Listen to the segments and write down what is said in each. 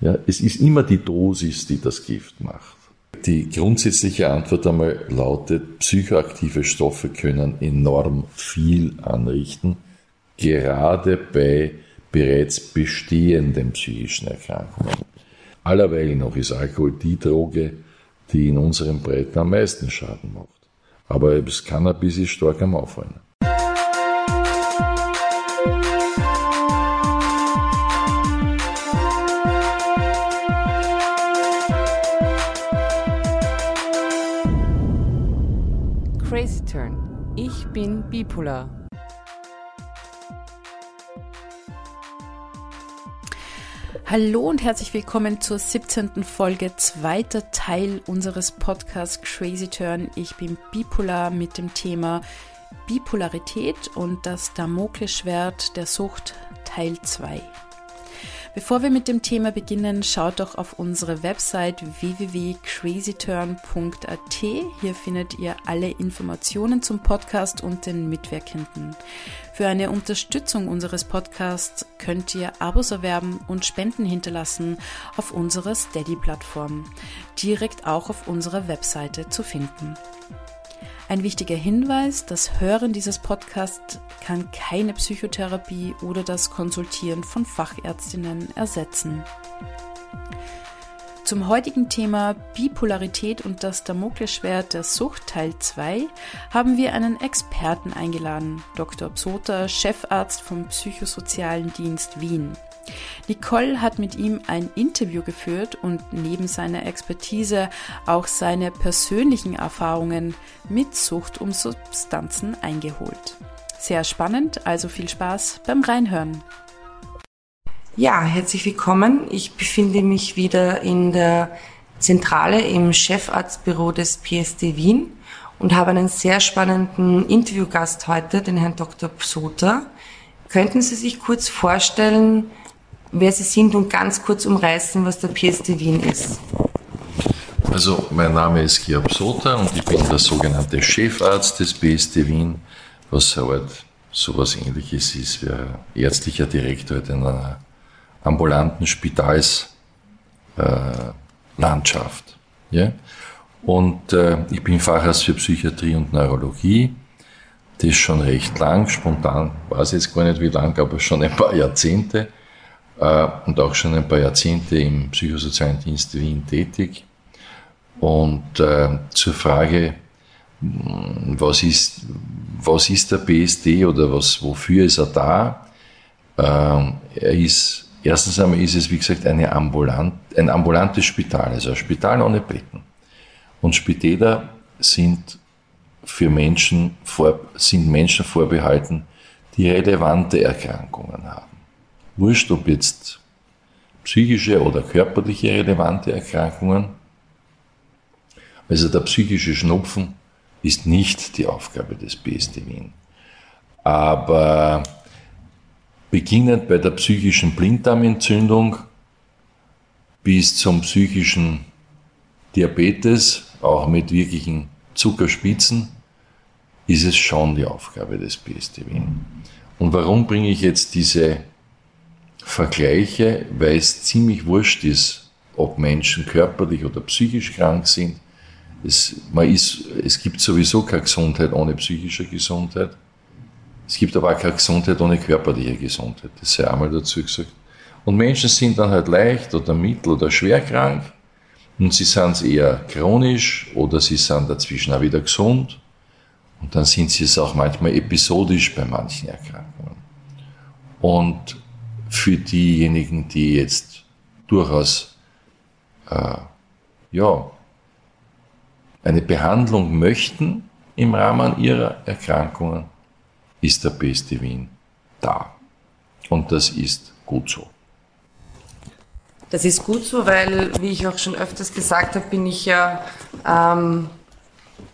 Ja, es ist immer die Dosis, die das Gift macht. Die grundsätzliche Antwort einmal lautet, psychoaktive Stoffe können enorm viel anrichten, gerade bei bereits bestehenden psychischen Erkrankungen. Allerweil noch ist Alkohol die Droge, die in unseren Breiten am meisten Schaden macht. Aber das Cannabis ist stark am Auffallen. Bin bipolar. Hallo und herzlich willkommen zur 17. Folge, zweiter Teil unseres Podcasts Crazy Turn. Ich bin bipolar mit dem Thema Bipolarität und das Damoklesschwert der Sucht Teil 2. Bevor wir mit dem Thema beginnen, schaut doch auf unsere Website www.crazyturn.at. Hier findet ihr alle Informationen zum Podcast und den Mitwirkenden. Für eine Unterstützung unseres Podcasts könnt ihr Abos erwerben und Spenden hinterlassen auf unserer Steady-Plattform, direkt auch auf unserer Webseite zu finden. Ein wichtiger Hinweis, das Hören dieses Podcasts kann keine Psychotherapie oder das Konsultieren von Fachärztinnen ersetzen. Zum heutigen Thema Bipolarität und das Damoklesschwert der Sucht Teil 2 haben wir einen Experten eingeladen, Dr. Psoter, Chefarzt vom Psychosozialen Dienst Wien. Nicole hat mit ihm ein Interview geführt und neben seiner Expertise auch seine persönlichen Erfahrungen mit Sucht um Substanzen eingeholt. Sehr spannend, also viel Spaß beim Reinhören. Ja, herzlich willkommen. Ich befinde mich wieder in der Zentrale im Chefarztbüro des PSD Wien und habe einen sehr spannenden Interviewgast heute, den Herrn Dr. Psoter. Könnten Sie sich kurz vorstellen, wer Sie sind und ganz kurz umreißen, was der PSD Wien ist. Also, mein Name ist Georg Sota und ich bin der sogenannte Chefarzt des PSD Wien, was halt sowas ähnliches ist wie ein ärztlicher Direktor in einer ambulanten Spitalslandschaft. Äh, ja? Und äh, ich bin Facharzt für Psychiatrie und Neurologie. Das ist schon recht lang, spontan weiß jetzt gar nicht wie lang, aber schon ein paar Jahrzehnte und auch schon ein paar Jahrzehnte im psychosozialen Dienst Wien tätig. Und äh, zur Frage, was ist, was ist der BSD oder was, wofür ist er da? Äh, er ist, erstens einmal ist es, wie gesagt, eine ambulant, ein ambulantes Spital, also ein Spital ohne Betten. Und Spitäler sind für Menschen, vor, sind Menschen vorbehalten, die relevante Erkrankungen haben wurscht ob jetzt psychische oder körperliche relevante Erkrankungen. Also der psychische Schnupfen ist nicht die Aufgabe des BSD Wien. Aber beginnend bei der psychischen Blinddarmentzündung bis zum psychischen Diabetes, auch mit wirklichen Zuckerspitzen, ist es schon die Aufgabe des BSD Wien. Und warum bringe ich jetzt diese vergleiche, weil es ziemlich wurscht ist, ob Menschen körperlich oder psychisch krank sind. Es, man ist, es gibt sowieso keine Gesundheit ohne psychische Gesundheit. Es gibt aber auch keine Gesundheit ohne körperliche Gesundheit. Das sei einmal dazu gesagt. Und Menschen sind dann halt leicht oder mittel oder schwer krank. Und sie sind eher chronisch oder sie sind dazwischen auch wieder gesund. Und dann sind sie es auch manchmal episodisch bei manchen Erkrankungen. Und für diejenigen, die jetzt durchaus äh, ja, eine Behandlung möchten im Rahmen ihrer Erkrankungen, ist der beste Wien da. Und das ist gut so. Das ist gut so, weil, wie ich auch schon öfters gesagt habe, bin ich ja ähm,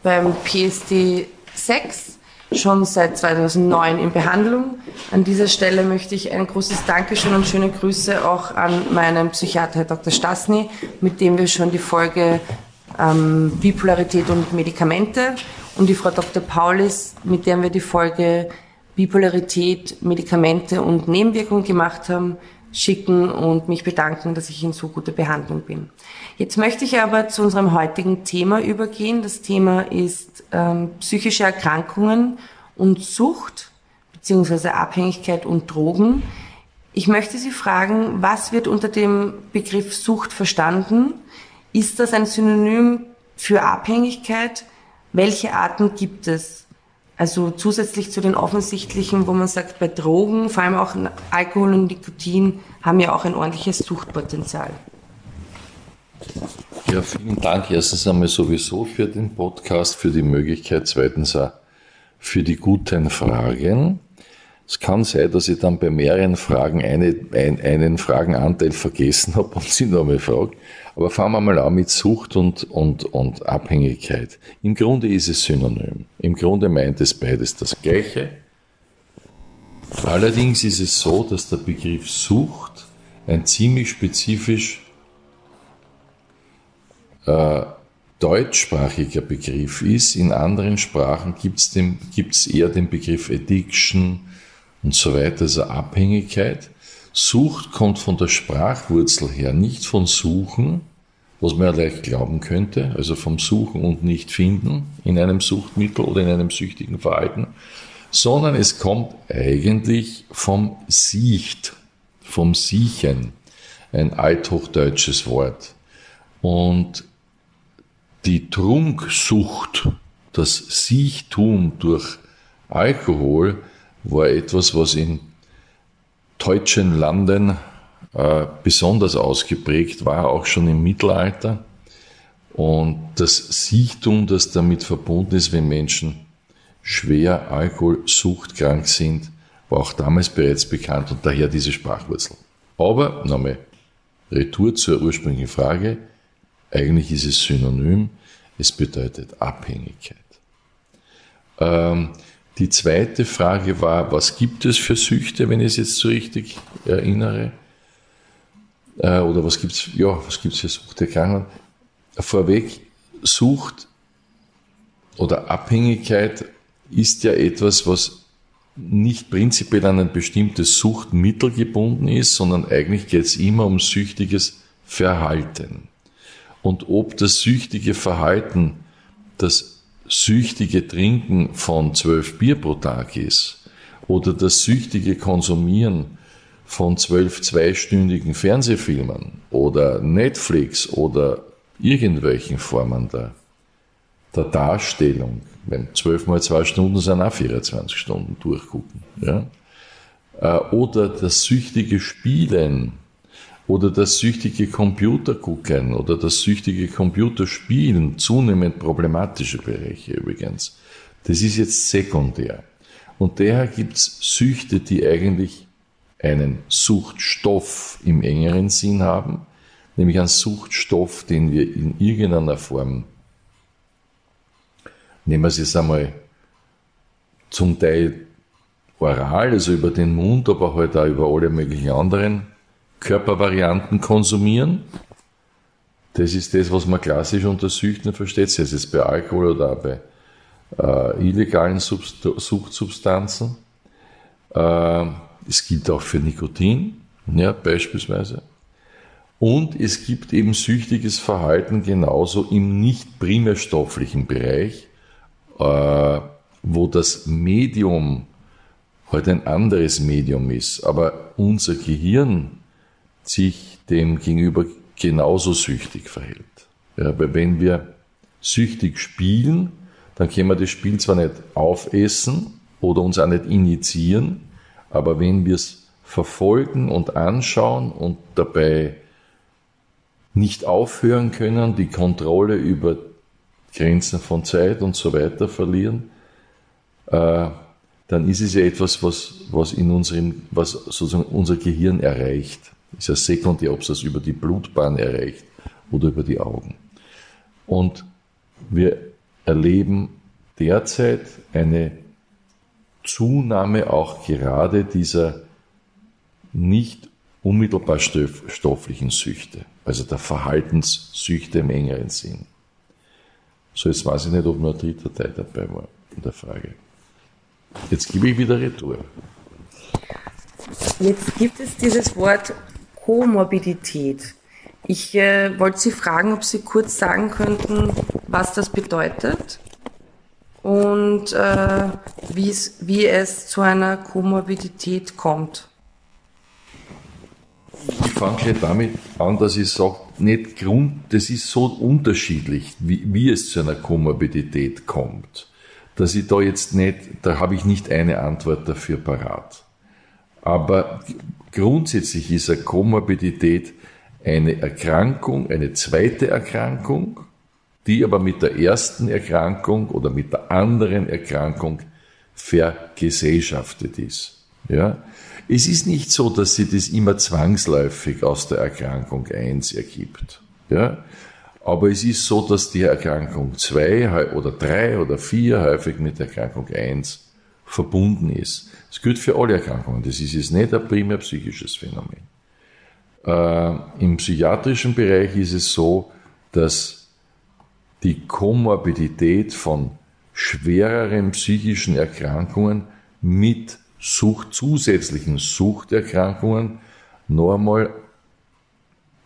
beim PSD 6 schon seit 2009 in Behandlung. An dieser Stelle möchte ich ein großes Dankeschön und schöne Grüße auch an meinen Psychiater Herr Dr. Stasny, mit dem wir schon die Folge ähm, Bipolarität und Medikamente und die Frau Dr. Paulis, mit der wir die Folge Bipolarität, Medikamente und Nebenwirkungen gemacht haben. Schicken und mich bedanken, dass ich in so guter Behandlung bin. Jetzt möchte ich aber zu unserem heutigen Thema übergehen. Das Thema ist ähm, psychische Erkrankungen und Sucht beziehungsweise Abhängigkeit und Drogen. Ich möchte Sie fragen, was wird unter dem Begriff Sucht verstanden? Ist das ein Synonym für Abhängigkeit? Welche Arten gibt es? Also zusätzlich zu den offensichtlichen, wo man sagt, bei Drogen, vor allem auch Alkohol und Nikotin, haben ja auch ein ordentliches Suchtpotenzial. Ja, vielen Dank erstens einmal sowieso für den Podcast, für die Möglichkeit, zweitens auch für die guten Fragen. Es kann sein, dass ich dann bei mehreren Fragen eine, ein, einen Fragenanteil vergessen habe und Sie nochmal frage. Aber fangen wir mal an mit Sucht und, und, und Abhängigkeit. Im Grunde ist es synonym. Im Grunde meint es beides das Gleiche. Allerdings ist es so, dass der Begriff Sucht ein ziemlich spezifisch äh, deutschsprachiger Begriff ist. In anderen Sprachen gibt es eher den Begriff Addiction und so weiter, also Abhängigkeit. Sucht kommt von der Sprachwurzel her, nicht von Suchen, was man ja leicht glauben könnte, also vom Suchen und nicht finden in einem Suchtmittel oder in einem süchtigen Verhalten, sondern es kommt eigentlich vom Siecht, vom Siechen, ein althochdeutsches Wort. Und die Trunksucht, das Siechtum durch Alkohol, war etwas, was in deutschen Landen äh, besonders ausgeprägt war, auch schon im Mittelalter. Und das Siechtum, das damit verbunden ist, wenn Menschen schwer alkoholsuchtkrank sind, war auch damals bereits bekannt und daher diese Sprachwurzel. Aber nochmal, Retour zur ursprünglichen Frage. Eigentlich ist es synonym. Es bedeutet Abhängigkeit. Ähm, die zweite Frage war, was gibt es für Süchte, wenn ich es jetzt so richtig erinnere? Äh, oder was gibt's, ja, was gibt's für Suchterkrankungen? Vorweg, Sucht oder Abhängigkeit ist ja etwas, was nicht prinzipiell an ein bestimmtes Suchtmittel gebunden ist, sondern eigentlich geht es immer um süchtiges Verhalten. Und ob das süchtige Verhalten das süchtige Trinken von zwölf Bier pro Tag ist oder das süchtige Konsumieren von zwölf zweistündigen Fernsehfilmen oder Netflix oder irgendwelchen Formen der, der Darstellung, wenn zwölf mal zwei Stunden sind auch 24 Stunden durchgucken, ja? Äh, oder das süchtige Spielen oder das süchtige Computergucken oder das süchtige Computerspielen, zunehmend problematische Bereiche übrigens. Das ist jetzt sekundär. Und daher gibt's Süchte, die eigentlich einen Suchtstoff im engeren Sinn haben, nämlich einen Suchtstoff, den wir in irgendeiner Form, nehmen wir es jetzt einmal zum Teil oral, also über den Mund, aber halt auch über alle möglichen anderen Körpervarianten konsumieren. Das ist das, was man klassisch unter Süchten versteht, sei es bei Alkohol oder bei äh, illegalen Subst Suchtsubstanzen. Äh, es gilt auch für Nikotin, ja, beispielsweise. Und es gibt eben süchtiges Verhalten genauso im nicht primärstofflichen Bereich, äh, wo das Medium heute halt ein anderes Medium ist. Aber unser Gehirn sich dem gegenüber genauso süchtig verhält. Ja, weil wenn wir süchtig spielen, dann können wir das Spiel zwar nicht aufessen oder uns auch nicht initiieren, aber wenn wir es verfolgen und anschauen und dabei nicht aufhören können, die Kontrolle über Grenzen von Zeit und so weiter verlieren, äh, dann ist es ja etwas, was, was in unserem, was sozusagen unser Gehirn erreicht. Ist ja sekundär, ob es das über die Blutbahn erreicht oder über die Augen. Und wir erleben derzeit eine Zunahme auch gerade dieser nicht unmittelbar stofflichen Süchte, also der Verhaltenssüchte im engeren Sinn. So, jetzt weiß ich nicht, ob nur ein dritter Teil dabei war in der Frage. Jetzt gebe ich wieder Retour. Jetzt gibt es dieses Wort Komorbidität. Ich äh, wollte Sie fragen, ob Sie kurz sagen könnten, was das bedeutet und äh, wie es zu einer Komorbidität kommt. Ich fange damit an, dass ich sage, nicht Grund, das ist so unterschiedlich, wie, wie es zu einer Komorbidität kommt, dass ich da jetzt nicht, da habe ich nicht eine Antwort dafür parat. Aber grundsätzlich ist eine Komorbidität eine Erkrankung, eine zweite Erkrankung, die aber mit der ersten Erkrankung oder mit der anderen Erkrankung vergesellschaftet ist. Ja? Es ist nicht so, dass sie das immer zwangsläufig aus der Erkrankung 1 ergibt. Ja? Aber es ist so, dass die Erkrankung 2 oder 3 oder 4 häufig mit der Erkrankung 1 verbunden ist. Das gilt für alle Erkrankungen. Das ist jetzt nicht ein primär psychisches Phänomen. Äh, Im psychiatrischen Bereich ist es so, dass die Komorbidität von schwereren psychischen Erkrankungen mit Sucht, zusätzlichen Suchterkrankungen noch einmal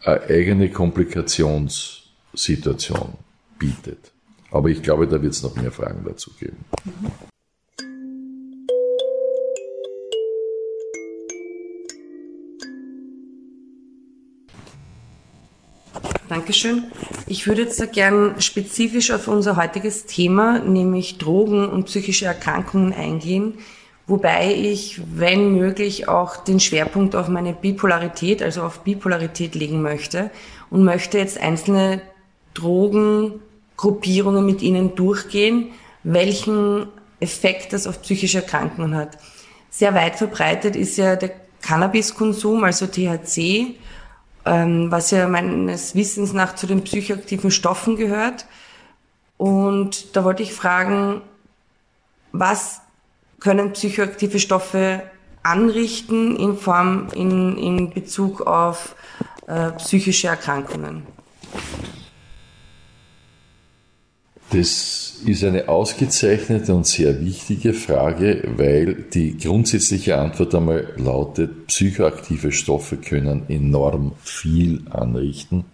eine eigene Komplikationssituation bietet. Aber ich glaube, da wird es noch mehr Fragen dazu geben. Dankeschön. Ich würde jetzt gern spezifisch auf unser heutiges Thema, nämlich Drogen und psychische Erkrankungen eingehen wobei ich, wenn möglich, auch den Schwerpunkt auf meine Bipolarität, also auf Bipolarität legen möchte und möchte jetzt einzelne Drogengruppierungen mit Ihnen durchgehen, welchen Effekt das auf psychische Erkrankungen hat. Sehr weit verbreitet ist ja der Cannabiskonsum, also THC, ähm, was ja meines Wissens nach zu den psychoaktiven Stoffen gehört. Und da wollte ich fragen, was können psychoaktive Stoffe anrichten in Form, in, in Bezug auf äh, psychische Erkrankungen? Das ist eine ausgezeichnete und sehr wichtige Frage, weil die grundsätzliche Antwort einmal lautet, psychoaktive Stoffe können enorm viel anrichten,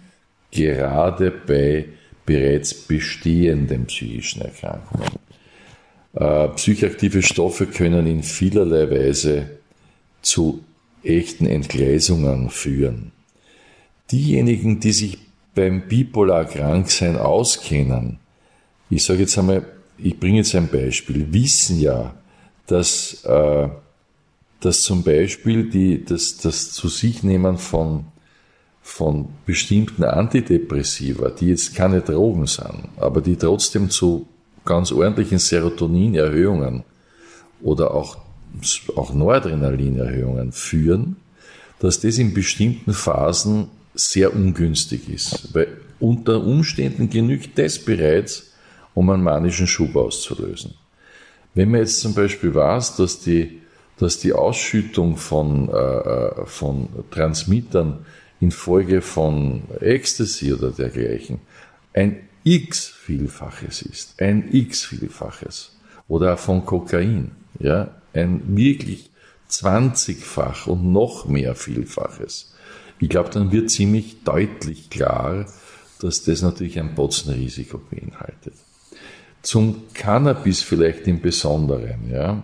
gerade bei bereits bestehenden psychischen Erkrankungen. Äh, psychoaktive Stoffe können in vielerlei Weise zu echten Entgleisungen führen. Diejenigen, die sich beim bipolar Kranksein auskennen, ich sage jetzt einmal, ich bringe jetzt ein Beispiel, wissen ja, dass, äh, dass zum Beispiel die, das, das zu sich nehmen von, von bestimmten Antidepressiva, die jetzt keine Drogen sind, aber die trotzdem zu ganz ordentlichen Serotoninerhöhungen oder auch, auch Noradrenalinerhöhungen führen, dass das in bestimmten Phasen sehr ungünstig ist. Weil unter Umständen genügt das bereits, um einen manischen Schub auszulösen. Wenn man jetzt zum Beispiel weiß, dass die, dass die Ausschüttung von, äh, äh von Transmittern infolge von Ecstasy oder dergleichen ein x-Vielfaches ist, ein x-Vielfaches oder von Kokain, ja, ein wirklich 20-fach und noch mehr Vielfaches. Ich glaube, dann wird ziemlich deutlich klar, dass das natürlich ein Potzenrisiko beinhaltet. Zum Cannabis vielleicht im Besonderen, ja.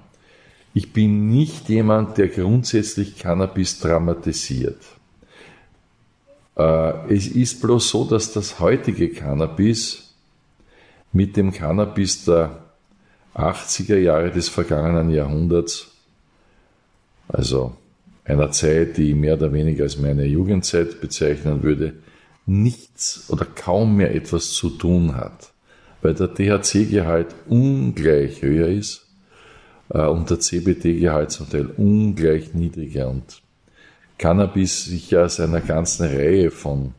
Ich bin nicht jemand, der grundsätzlich Cannabis dramatisiert. Äh, es ist bloß so, dass das heutige Cannabis mit dem Cannabis der 80er Jahre des vergangenen Jahrhunderts, also einer Zeit, die ich mehr oder weniger als meine Jugendzeit bezeichnen würde, nichts oder kaum mehr etwas zu tun hat, weil der THC-Gehalt ungleich höher ist äh, und der CBD-Gehalt zum Teil ungleich niedriger. Und Cannabis sich ja aus einer ganzen Reihe von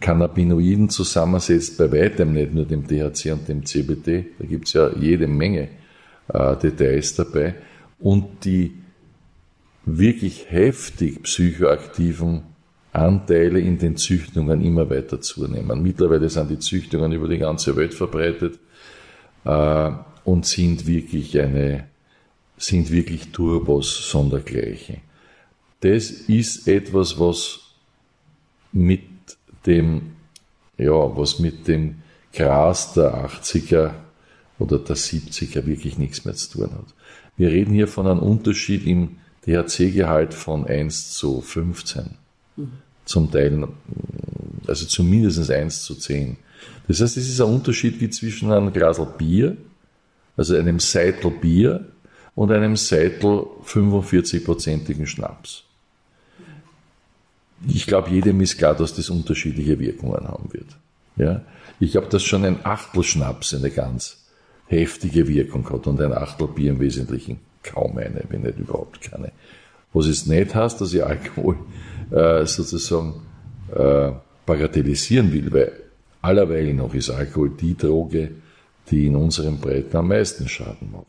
Cannabinoiden zusammensetzt, bei weitem nicht nur dem THC und dem CBD, da gibt es ja jede Menge äh, Details dabei, und die wirklich heftig psychoaktiven Anteile in den Züchtungen immer weiter zunehmen. Mittlerweile sind die Züchtungen über die ganze Welt verbreitet äh, und sind wirklich eine, sind wirklich Turbos sondergleichen das ist etwas, was mit dem, ja, was mit dem Gras der 80er oder der 70er wirklich nichts mehr zu tun hat. Wir reden hier von einem Unterschied im THC-Gehalt von 1 zu 15. Zum Teil, also zumindest 1 zu 10. Das heißt, es ist ein Unterschied wie zwischen einem Glasl Bier, also einem Seitel Bier und einem Seitel 45-prozentigen Schnaps. Ich glaube, jedem ist klar, dass das unterschiedliche Wirkungen haben wird. Ja? Ich glaube, dass schon ein Achtel Schnaps eine ganz heftige Wirkung hat und ein Achtel Bier im Wesentlichen kaum eine, wenn nicht überhaupt keine. Was es nicht heißt, dass ich Alkohol äh, sozusagen äh, bagatellisieren will, weil allerweil noch ist Alkohol die Droge, die in unseren Breiten am meisten Schaden macht.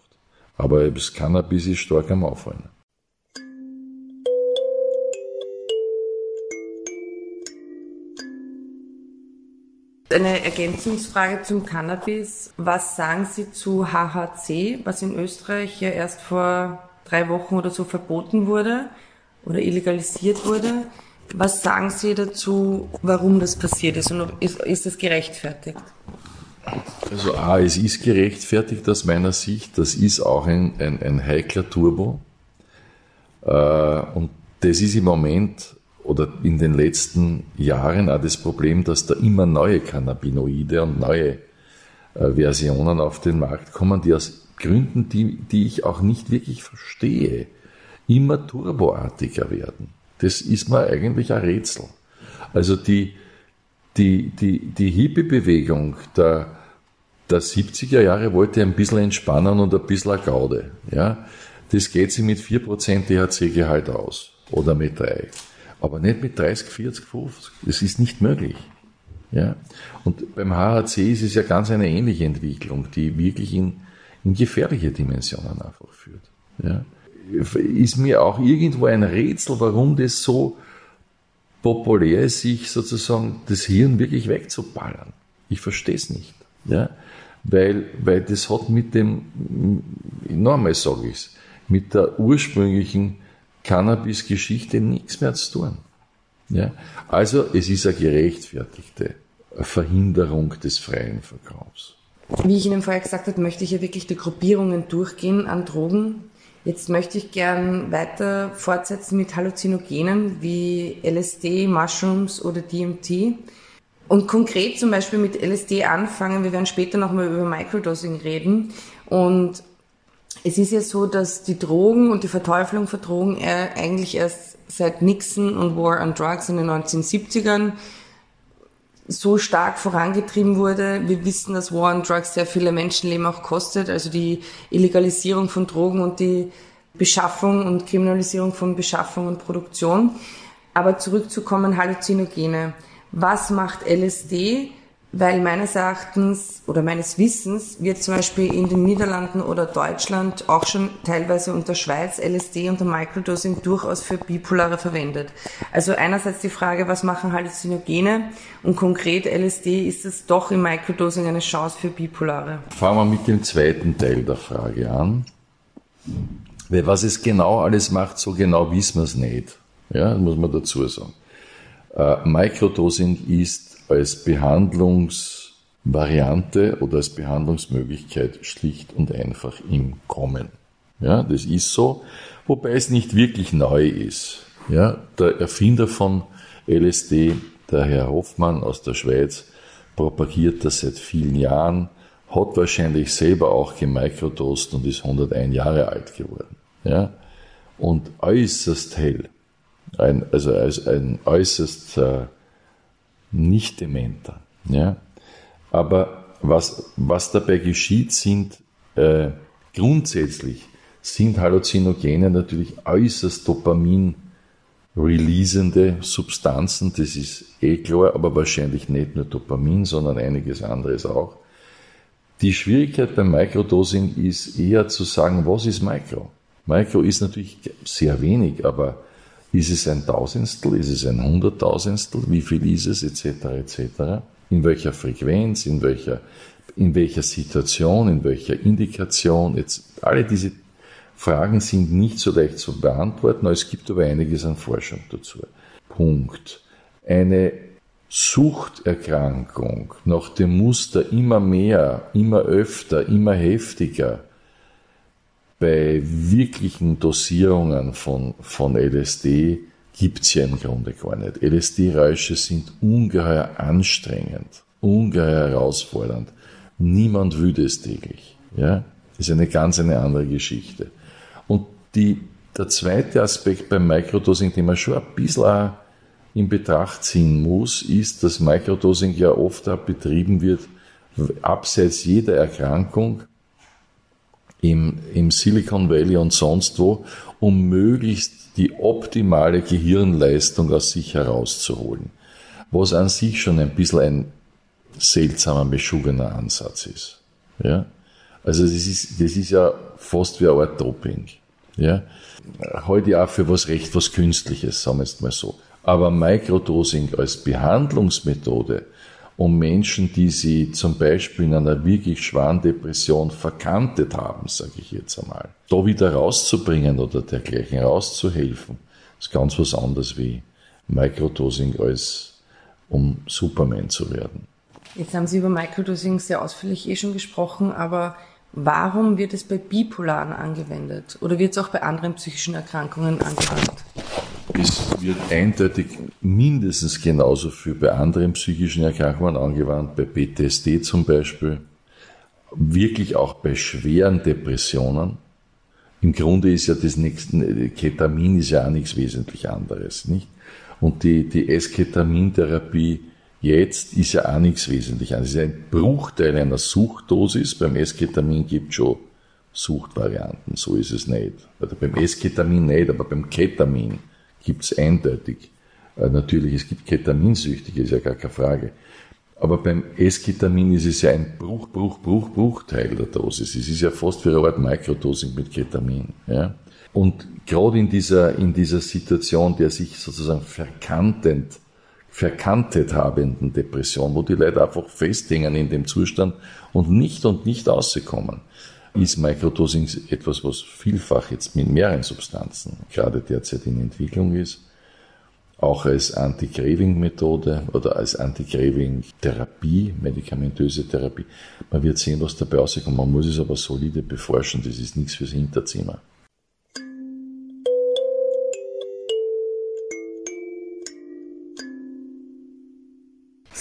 Aber das Cannabis ist stark am Auffallen. Eine Ergänzungsfrage zum Cannabis. Was sagen Sie zu HHC, was in Österreich ja erst vor drei Wochen oder so verboten wurde oder illegalisiert wurde? Was sagen Sie dazu, warum das passiert ist und ist, ist das gerechtfertigt? Also A, es ist gerechtfertigt aus meiner Sicht. Das ist auch ein, ein, ein heikler Turbo. Äh, und das ist im Moment oder in den letzten Jahren auch das Problem, dass da immer neue Cannabinoide und neue äh, Versionen auf den Markt kommen, die aus Gründen, die, die ich auch nicht wirklich verstehe, immer turboartiger werden. Das ist mir eigentlich ein Rätsel. Also die, die, die, die Hippie-Bewegung der, der 70er Jahre wollte ein bisschen entspannen und ein bisschen Gaude. Ja? Das geht sich mit 4% THC-Gehalt aus oder mit 3 aber nicht mit 30, 40, 50. Das ist nicht möglich. Ja? Und beim HHC ist es ja ganz eine ähnliche Entwicklung, die wirklich in, in gefährliche Dimensionen einfach führt. Ja? Ist mir auch irgendwo ein Rätsel, warum das so populär ist, sich sozusagen das Hirn wirklich wegzuballern. Ich verstehe es nicht. Ja? Weil, weil das hat mit dem, nochmal sage ich es, mit der ursprünglichen Cannabis-Geschichte nichts mehr zu tun. Ja? Also es ist eine gerechtfertigte Verhinderung des freien Verkaufs. Wie ich Ihnen vorher gesagt habe, möchte ich ja wirklich die Gruppierungen durchgehen an Drogen. Jetzt möchte ich gern weiter fortsetzen mit Halluzinogenen wie LSD, Mushrooms oder DMT. Und konkret zum Beispiel mit LSD anfangen. Wir werden später nochmal über Microdosing reden. Und es ist ja so, dass die Drogen und die Verteufelung von Drogen eigentlich erst seit Nixon und War on Drugs in den 1970ern so stark vorangetrieben wurde. Wir wissen, dass War on Drugs sehr viele Menschenleben auch kostet, also die Illegalisierung von Drogen und die Beschaffung und Kriminalisierung von Beschaffung und Produktion. Aber zurückzukommen, Halluzinogene. Was macht LSD? Weil meines Erachtens oder meines Wissens wird zum Beispiel in den Niederlanden oder Deutschland auch schon teilweise unter Schweiz LSD unter Microdosing durchaus für Bipolare verwendet. Also einerseits die Frage, was machen Halluzinogene und konkret LSD, ist es doch im Microdosing eine Chance für Bipolare? Fangen wir mit dem zweiten Teil der Frage an. Weil was es genau alles macht, so genau wissen wir es nicht. Ja, muss man dazu sagen. Äh, Microdosing ist als Behandlungsvariante oder als Behandlungsmöglichkeit schlicht und einfach im Kommen. Ja, das ist so, wobei es nicht wirklich neu ist. Ja, der Erfinder von LSD, der Herr Hoffmann aus der Schweiz, propagiert das seit vielen Jahren, hat wahrscheinlich selber auch gemikrodost und ist 101 Jahre alt geworden. Ja, und äußerst hell. Ein, also als ein äußerst äh, nicht dementer. Ja? Aber was, was dabei geschieht, sind äh, grundsätzlich sind Halluzinogene natürlich äußerst Dopamin releasende Substanzen, das ist eh klar, aber wahrscheinlich nicht nur Dopamin, sondern einiges anderes auch. Die Schwierigkeit beim Microdosing ist eher zu sagen, was ist Micro? Micro ist natürlich sehr wenig, aber ist es ein Tausendstel? Ist es ein Hunderttausendstel? Wie viel ist es? Etc. etc. In welcher Frequenz? In welcher, in welcher Situation? In welcher Indikation? Jetzt, alle diese Fragen sind nicht so leicht zu beantworten, es gibt aber einiges an Forschung dazu. Punkt. eine Suchterkrankung nach dem Muster immer mehr, immer öfter, immer heftiger bei wirklichen Dosierungen von, von LSD gibt's ja im Grunde gar nicht. LSD-Räusche sind ungeheuer anstrengend, ungeheuer herausfordernd. Niemand will das täglich. Ja? Ist eine ganz eine andere Geschichte. Und die, der zweite Aspekt beim Microdosing, den man schon ein bisschen in Betracht ziehen muss, ist, dass Microdosing ja oft auch betrieben wird, abseits jeder Erkrankung, im, im Silicon Valley und sonst wo, um möglichst die optimale Gehirnleistung aus sich herauszuholen. Was an sich schon ein bisschen ein seltsamer, beschugener Ansatz ist. Ja? Also das ist, das ist ja fast wie eine Art Doping. Ja? Heute auch für was recht was Künstliches, sagen wir es mal so. Aber Microdosing als Behandlungsmethode, um Menschen, die sie zum Beispiel in einer wirklich schweren Depression verkantet haben, sage ich jetzt einmal, da wieder rauszubringen oder dergleichen rauszuhelfen, ist ganz was anderes wie Microdosing als um Superman zu werden. Jetzt haben Sie über Microdosing sehr ausführlich eh schon gesprochen, aber warum wird es bei Bipolaren angewendet? Oder wird es auch bei anderen psychischen Erkrankungen angewandt? Es wird eindeutig mindestens genauso viel bei anderen psychischen Erkrankungen angewandt, bei PTSD zum Beispiel, wirklich auch bei schweren Depressionen. Im Grunde ist ja das nächste, Ketamin ist ja auch nichts wesentlich anderes, nicht? Und die, die Esketamintherapie jetzt ist ja auch nichts wesentlich anderes. Es ist ein Bruchteil einer Suchtdosis. Beim Esketamin gibt es schon Suchtvarianten, so ist es nicht. Also beim Esketamin nicht, aber beim Ketamin gibt es eindeutig. Äh, natürlich, es gibt Ketaminsüchtige, ist ja gar keine Frage. Aber beim Esketamin ist es ja ein Bruch, Bruch, Bruch, Bruchteil der Dosis. Es ist ja fast wie eine Art Mikrodosing mit Ketamin. Ja? Und gerade in dieser, in dieser Situation der sich sozusagen verkantend, verkantet habenden Depression, wo die Leute einfach festhängen in dem Zustand und nicht und nicht rauskommen, ist Microdosing etwas, was vielfach jetzt mit mehreren Substanzen gerade derzeit in Entwicklung ist, auch als Anti-Craving-Methode oder als Anti-Craving-Therapie, medikamentöse Therapie. Man wird sehen, was dabei rauskommt. Man muss es aber solide beforschen, das ist nichts fürs Hinterzimmer.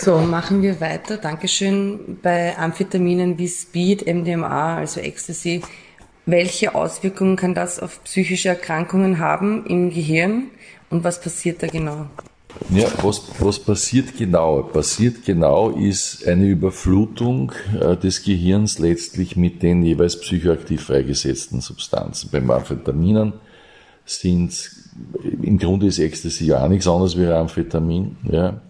So, machen wir weiter. Dankeschön. Bei Amphetaminen wie Speed, MDMA, also Ecstasy, welche Auswirkungen kann das auf psychische Erkrankungen haben im Gehirn und was passiert da genau? Ja, was, was passiert genau? Passiert genau ist eine Überflutung äh, des Gehirns letztlich mit den jeweils psychoaktiv freigesetzten Substanzen. Beim Amphetaminen sind, im Grunde ist Ecstasy ja auch nichts anderes wie Amphetamin, ja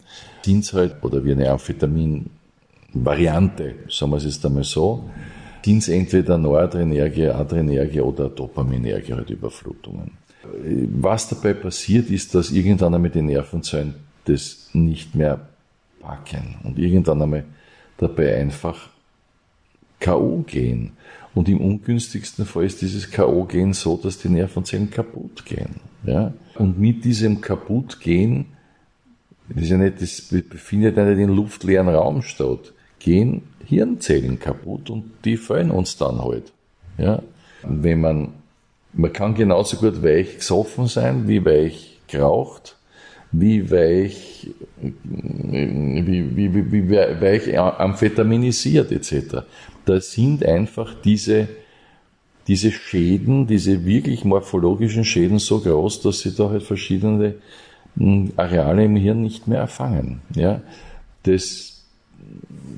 es halt, oder wie eine Amphetamin-Variante, sagen wir es jetzt einmal so, es entweder Noradrenergie, Adrenergie oder Dopaminergie, halt Überflutungen. Was dabei passiert, ist, dass irgendwann einmal die Nervenzellen das nicht mehr packen und irgendwann einmal dabei einfach K.O. gehen. Und im ungünstigsten Fall ist dieses K.O.-Gehen so, dass die Nervenzellen kaputt gehen. Ja? Und mit diesem Kaputtgehen das ist ja nicht, das befindet ja nicht in luftleeren Raum statt. Gehen Hirnzellen kaputt und die fallen uns dann halt. Ja? Wenn man, man kann genauso gut weich gesoffen sein, wie weich geraucht, wie weich, wie, wie, wie, wie weich amphetaminisiert etc. Da sind einfach diese, diese Schäden, diese wirklich morphologischen Schäden so groß, dass sie da halt verschiedene Areale im Hirn nicht mehr erfangen. Ja? Das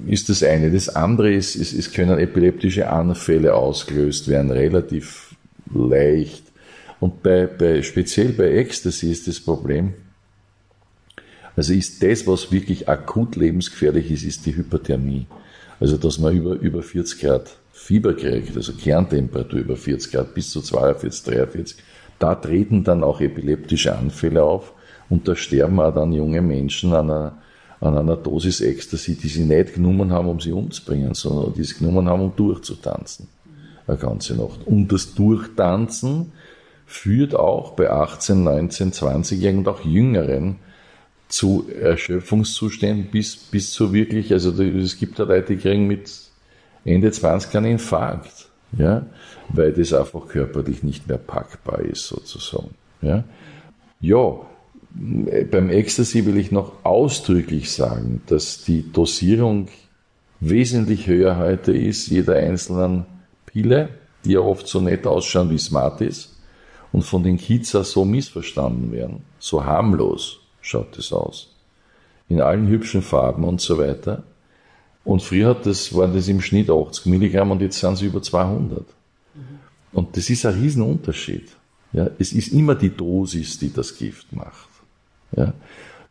ist das eine. Das andere ist, es, es können epileptische Anfälle ausgelöst werden, relativ leicht. Und bei, bei, speziell bei Ecstasy ist das Problem, also ist das, was wirklich akut lebensgefährlich ist, ist die Hyperthermie. Also, dass man über, über 40 Grad Fieber kriegt, also Kerntemperatur über 40 Grad bis zu 42, 43. Da treten dann auch epileptische Anfälle auf. Und da sterben auch dann junge Menschen an einer, an einer Dosis Ecstasy, die sie nicht genommen haben, um sie umzubringen, sondern die sie genommen haben, um durchzutanzen. Eine ganze Nacht. Und das Durchtanzen führt auch bei 18, 19, 20-Jährigen und auch Jüngeren zu Erschöpfungszuständen bis, bis zu wirklich, also es gibt ja Leute, die kriegen mit Ende 20 einen Infarkt, ja, weil das einfach körperlich nicht mehr packbar ist, sozusagen. Ja, ja beim Ecstasy will ich noch ausdrücklich sagen, dass die Dosierung wesentlich höher heute ist, jeder einzelnen Pille, die ja oft so nett ausschauen wie Smart ist und von den Kids so missverstanden werden. So harmlos schaut das aus. In allen hübschen Farben und so weiter. Und früher hat das, waren das im Schnitt 80 Milligramm und jetzt sind sie über 200. Und das ist ein Riesenunterschied. Ja, es ist immer die Dosis, die das Gift macht. Ja.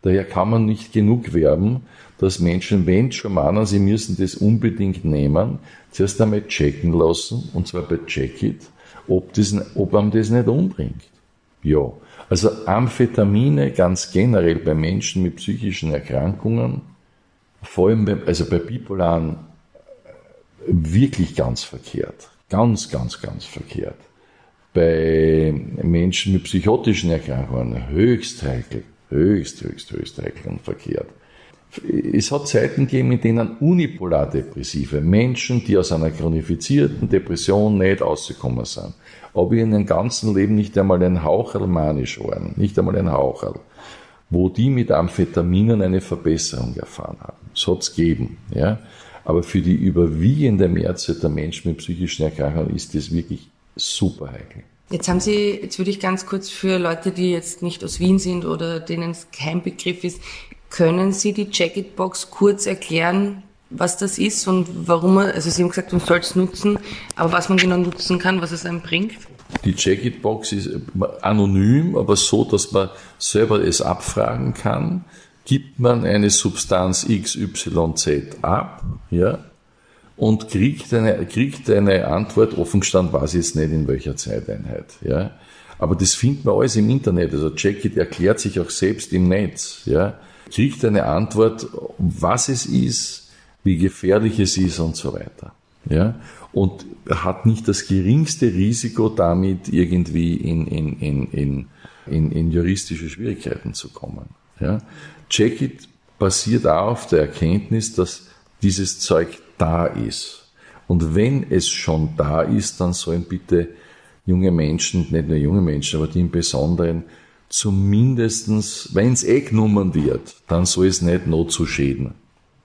Daher kann man nicht genug werben, dass Menschen, wenn schon meinen, sie müssen das unbedingt nehmen, zuerst einmal checken lassen, und zwar bei Check-It, ob, ob einem das nicht umbringt. Ja. Also Amphetamine ganz generell bei Menschen mit psychischen Erkrankungen, vor allem bei, also bei Bipolaren, wirklich ganz verkehrt. Ganz, ganz, ganz verkehrt. Bei Menschen mit psychotischen Erkrankungen höchst heikel, höchst, höchst, höchst heikel und verkehrt. Es hat Zeiten gegeben, in denen unipolardepressive Menschen, die aus einer chronifizierten Depression nicht ausgekommen sind, aber in ihrem ganzen Leben nicht einmal ein Haucherl manisch waren, nicht einmal ein Haucherl, wo die mit Amphetaminen eine Verbesserung erfahren haben. Das hat es gegeben. Ja? Aber für die überwiegende Mehrzahl der Menschen mit psychischen Erkrankungen ist das wirklich super heikel. Jetzt haben Sie, jetzt würde ich ganz kurz für Leute, die jetzt nicht aus Wien sind oder denen es kein Begriff ist, können Sie die Jacket-Box kurz erklären, was das ist und warum man, also Sie haben gesagt, man soll es nutzen, aber was man genau nutzen kann, was es einem bringt? Die Jacket-Box ist anonym, aber so, dass man selber es abfragen kann. Gibt man eine Substanz XYZ ab, ja, und kriegt eine, kriegt eine Antwort, offen gestanden weiß ich jetzt nicht in welcher Zeiteinheit, ja. Aber das findet man alles im Internet. Also Jacket erklärt sich auch selbst im Netz, ja kriegt eine Antwort, was es ist, wie gefährlich es ist und so weiter. Ja? Und hat nicht das geringste Risiko, damit irgendwie in, in, in, in, in, in juristische Schwierigkeiten zu kommen. Ja? Check-it basiert auch auf der Erkenntnis, dass dieses Zeug da ist. Und wenn es schon da ist, dann sollen bitte junge Menschen, nicht nur junge Menschen, aber die im Besonderen, zumindestens, wenn es eh genommen wird, dann soll es nicht noch zu Schäden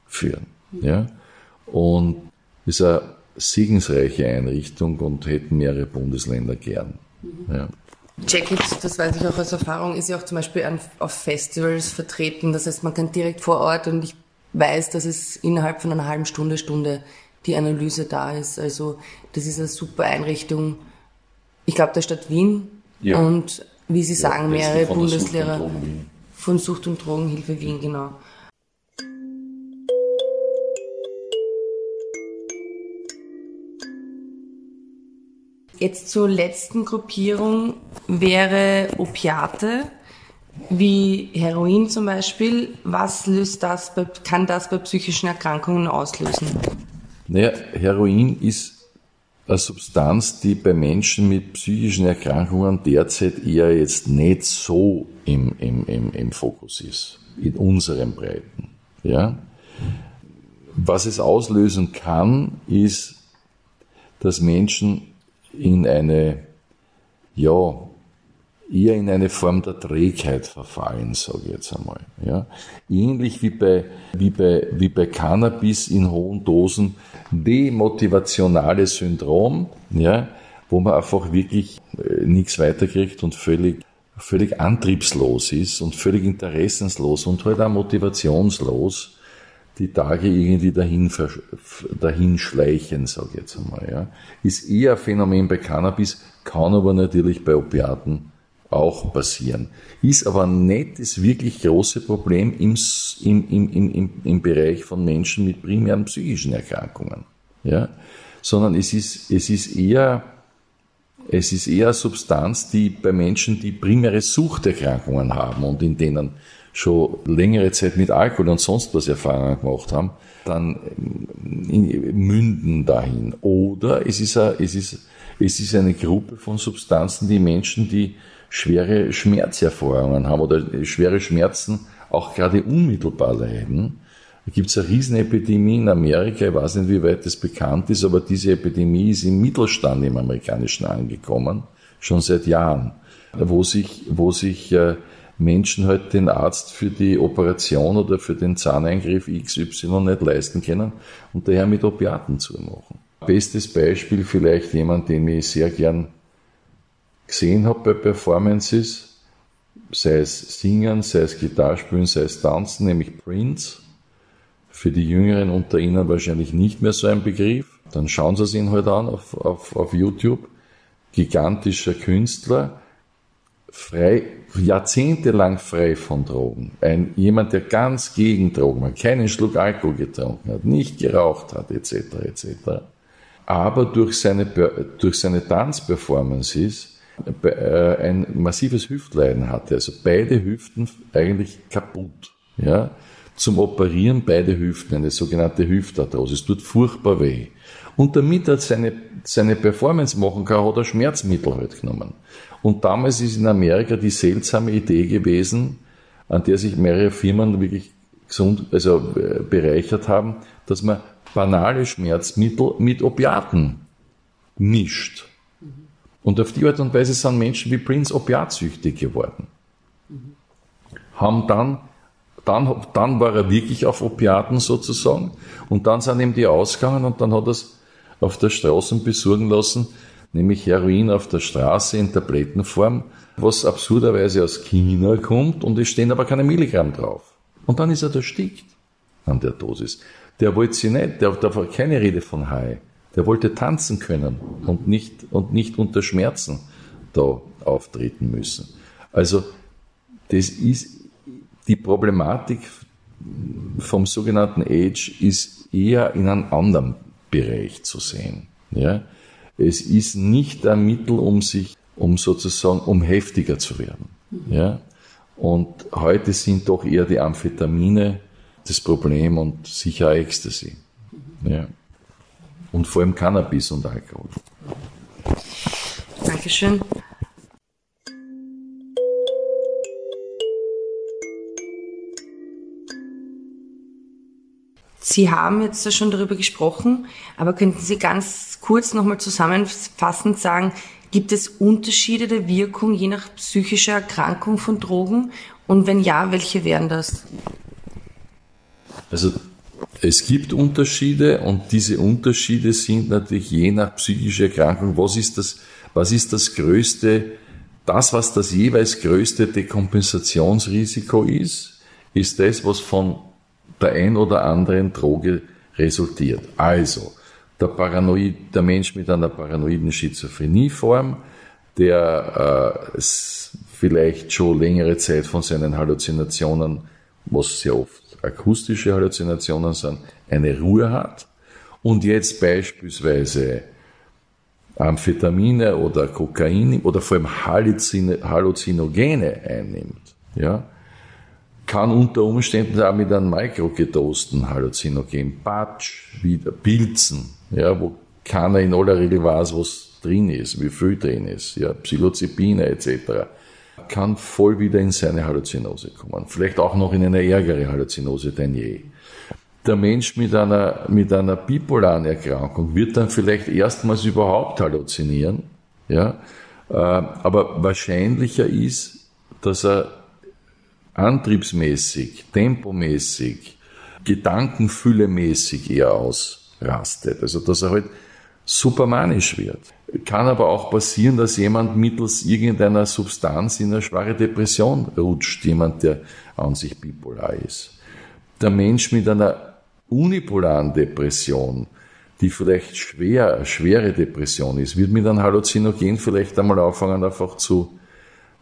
führen. Ja? Und ist eine segensreiche Einrichtung und hätten mehrere Bundesländer gern. Ja. Jacket, das weiß ich auch aus Erfahrung, ist ja auch zum Beispiel an, auf Festivals vertreten. Das heißt, man kann direkt vor Ort und ich weiß, dass es innerhalb von einer halben Stunde, Stunde die Analyse da ist. Also das ist eine super Einrichtung. Ich glaube, der Stadt Wien ja. und wie Sie sagen, ja, mehrere Bundeslehrer von Sucht und Drogenhilfe Wien, genau. Jetzt zur letzten Gruppierung wäre Opiate, wie Heroin zum Beispiel. Was löst das kann das bei psychischen Erkrankungen auslösen? Naja, Heroin ist eine Substanz, die bei Menschen mit psychischen Erkrankungen derzeit eher jetzt nicht so im, im, im, im Fokus ist, in unseren Breiten. Ja? Was es auslösen kann, ist, dass Menschen in eine, ja, eher in eine Form der Trägheit verfallen, sage ich jetzt einmal. Ja. Ähnlich wie bei, wie, bei, wie bei Cannabis in hohen Dosen, demotivationales Syndrom, ja, wo man einfach wirklich äh, nichts weiterkriegt und völlig, völlig antriebslos ist und völlig interessenslos und halt auch motivationslos die Tage irgendwie dahin, dahin schleichen, sage ich jetzt einmal. Ja. Ist eher ein Phänomen bei Cannabis, kann aber natürlich bei Opiaten auch passieren. Ist aber nicht das wirklich große Problem im, im, im, im, im Bereich von Menschen mit primären psychischen Erkrankungen. Ja? Sondern es ist, es ist eher, es ist eher Substanz, die bei Menschen, die primäre Suchterkrankungen haben und in denen schon längere Zeit mit Alkohol und sonst was Erfahrungen gemacht haben, dann münden dahin. Oder es ist, a, es ist, es ist eine Gruppe von Substanzen, die Menschen, die schwere Schmerzerfahrungen haben oder schwere Schmerzen auch gerade unmittelbar leiden. Da gibt es eine Riesenepidemie in Amerika, ich weiß nicht, wie weit das bekannt ist, aber diese Epidemie ist im Mittelstand im Amerikanischen angekommen, schon seit Jahren, wo sich, wo sich äh, Menschen halt den Arzt für die Operation oder für den Zahneingriff XY nicht leisten können und daher mit Opiaten zumachen. Bestes Beispiel vielleicht jemand, den ich sehr gern gesehen habe bei Performances, sei es Singen, sei es Gitarrespielen, sei es Tanzen, nämlich Prince für die Jüngeren unter Ihnen wahrscheinlich nicht mehr so ein Begriff. Dann schauen Sie es ihn halt an auf, auf, auf YouTube. Gigantischer Künstler, frei, jahrzehntelang frei von Drogen. Ein, jemand, der ganz gegen Drogen war, keinen Schluck Alkohol getrunken hat, nicht geraucht hat, etc., etc. Aber durch seine, durch seine Tanzperformances ein massives Hüftleiden hatte. Also beide Hüften eigentlich kaputt. Ja? zum Operieren beide Hüften, eine sogenannte Hüftarthrose. Es tut furchtbar weh. Und damit er seine, seine Performance machen kann, hat er Schmerzmittel halt genommen. Und damals ist in Amerika die seltsame Idee gewesen, an der sich mehrere Firmen wirklich gesund, also äh, bereichert haben, dass man banale Schmerzmittel mit Opiaten mischt. Und auf die Art und Weise sind Menschen wie Prince opiatsüchtig geworden. Haben dann dann, dann war er wirklich auf Opiaten sozusagen. Und dann sind ihm die ausgegangen und dann hat er es auf der Straße besorgen lassen, nämlich Heroin auf der Straße in Tablettenform, was absurderweise aus China kommt und es stehen aber keine Milligramm drauf. Und dann ist er erstickt an der Dosis. Der wollte sie nicht, der, da war keine Rede von High. Der wollte tanzen können und nicht, und nicht unter Schmerzen da auftreten müssen. Also, das ist die Problematik vom sogenannten Age ist eher in einem anderen Bereich zu sehen. Ja? Es ist nicht ein Mittel, um sich, um sozusagen, um heftiger zu werden. Ja? Und heute sind doch eher die Amphetamine das Problem und sicher Ecstasy. Ja? Und vor allem Cannabis und Alkohol. Dankeschön. Sie haben jetzt schon darüber gesprochen, aber könnten Sie ganz kurz nochmal zusammenfassend sagen, gibt es Unterschiede der Wirkung je nach psychischer Erkrankung von Drogen? Und wenn ja, welche wären das? Also es gibt Unterschiede und diese Unterschiede sind natürlich je nach psychischer Erkrankung, was ist das, was ist das größte, das, was das jeweils größte Dekompensationsrisiko ist, ist das, was von der ein oder anderen Droge resultiert. Also, der, Paranoid, der Mensch mit einer paranoiden Schizophrenieform, der äh, vielleicht schon längere Zeit von seinen Halluzinationen, was sehr oft akustische Halluzinationen sind, eine Ruhe hat und jetzt beispielsweise Amphetamine oder Kokain oder vor allem Halluzinogene einnimmt, ja, kann unter Umständen auch mit einem mikrogedosten Halluzinogen, Patsch, wieder Pilzen, ja, wo keiner in aller Regel weiß, was drin ist, wie viel drin ist, ja, Psilocybine etc., kann voll wieder in seine Halluzinose kommen. Vielleicht auch noch in eine ärgere Halluzinose denn je. Der Mensch mit einer, mit einer bipolaren Erkrankung wird dann vielleicht erstmals überhaupt halluzinieren, ja, äh, aber wahrscheinlicher ist, dass er antriebsmäßig, tempomäßig, gedankenfüllemäßig eher ausrastet. Also dass er halt supermanisch wird. Kann aber auch passieren, dass jemand mittels irgendeiner Substanz in eine schwere Depression rutscht, jemand, der an sich bipolar ist. Der Mensch mit einer unipolaren Depression, die vielleicht schwer, schwere Depression ist, wird mit einem Halluzinogen vielleicht einmal anfangen, einfach zu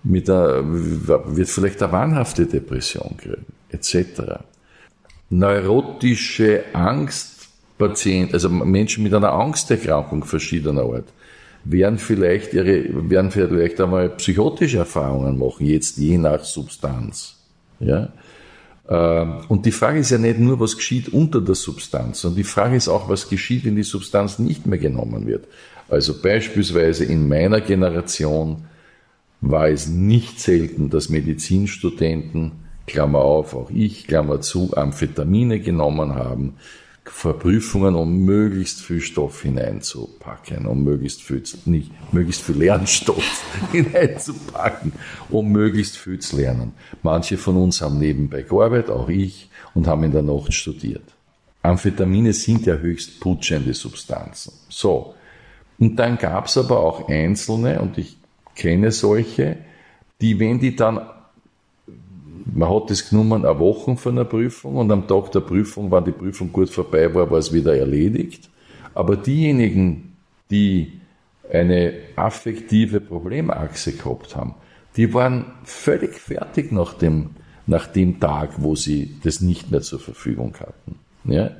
mit der, wird vielleicht eine wahnhafte Depression kriegen, etc. Neurotische Angstpatienten, also Menschen mit einer Angsterkrankung verschiedener Art, werden vielleicht ihre, werden vielleicht einmal psychotische Erfahrungen machen, jetzt je nach Substanz. Ja? Ähm, und die Frage ist ja nicht nur, was geschieht unter der Substanz, sondern die Frage ist auch, was geschieht, wenn die Substanz nicht mehr genommen wird. Also beispielsweise in meiner Generation war es nicht selten, dass Medizinstudenten Klammer auf, auch ich, Klammer zu, Amphetamine genommen haben, vor Prüfungen, um möglichst viel Stoff hineinzupacken, um möglichst viel, nicht, möglichst viel Lernstoff hineinzupacken, um möglichst viel zu lernen. Manche von uns haben nebenbei gearbeitet, auch ich, und haben in der Nacht studiert. Amphetamine sind ja höchst putschende Substanzen. So. Und dann gab es aber auch Einzelne, und ich kenne solche, die, wenn die dann man hat das genommen eine Woche von der Prüfung und am Tag der Prüfung, wenn die Prüfung gut vorbei war, war es wieder erledigt. Aber diejenigen, die eine affektive Problemachse gehabt haben, die waren völlig fertig nach dem, nach dem Tag, wo sie das nicht mehr zur Verfügung hatten. Ja?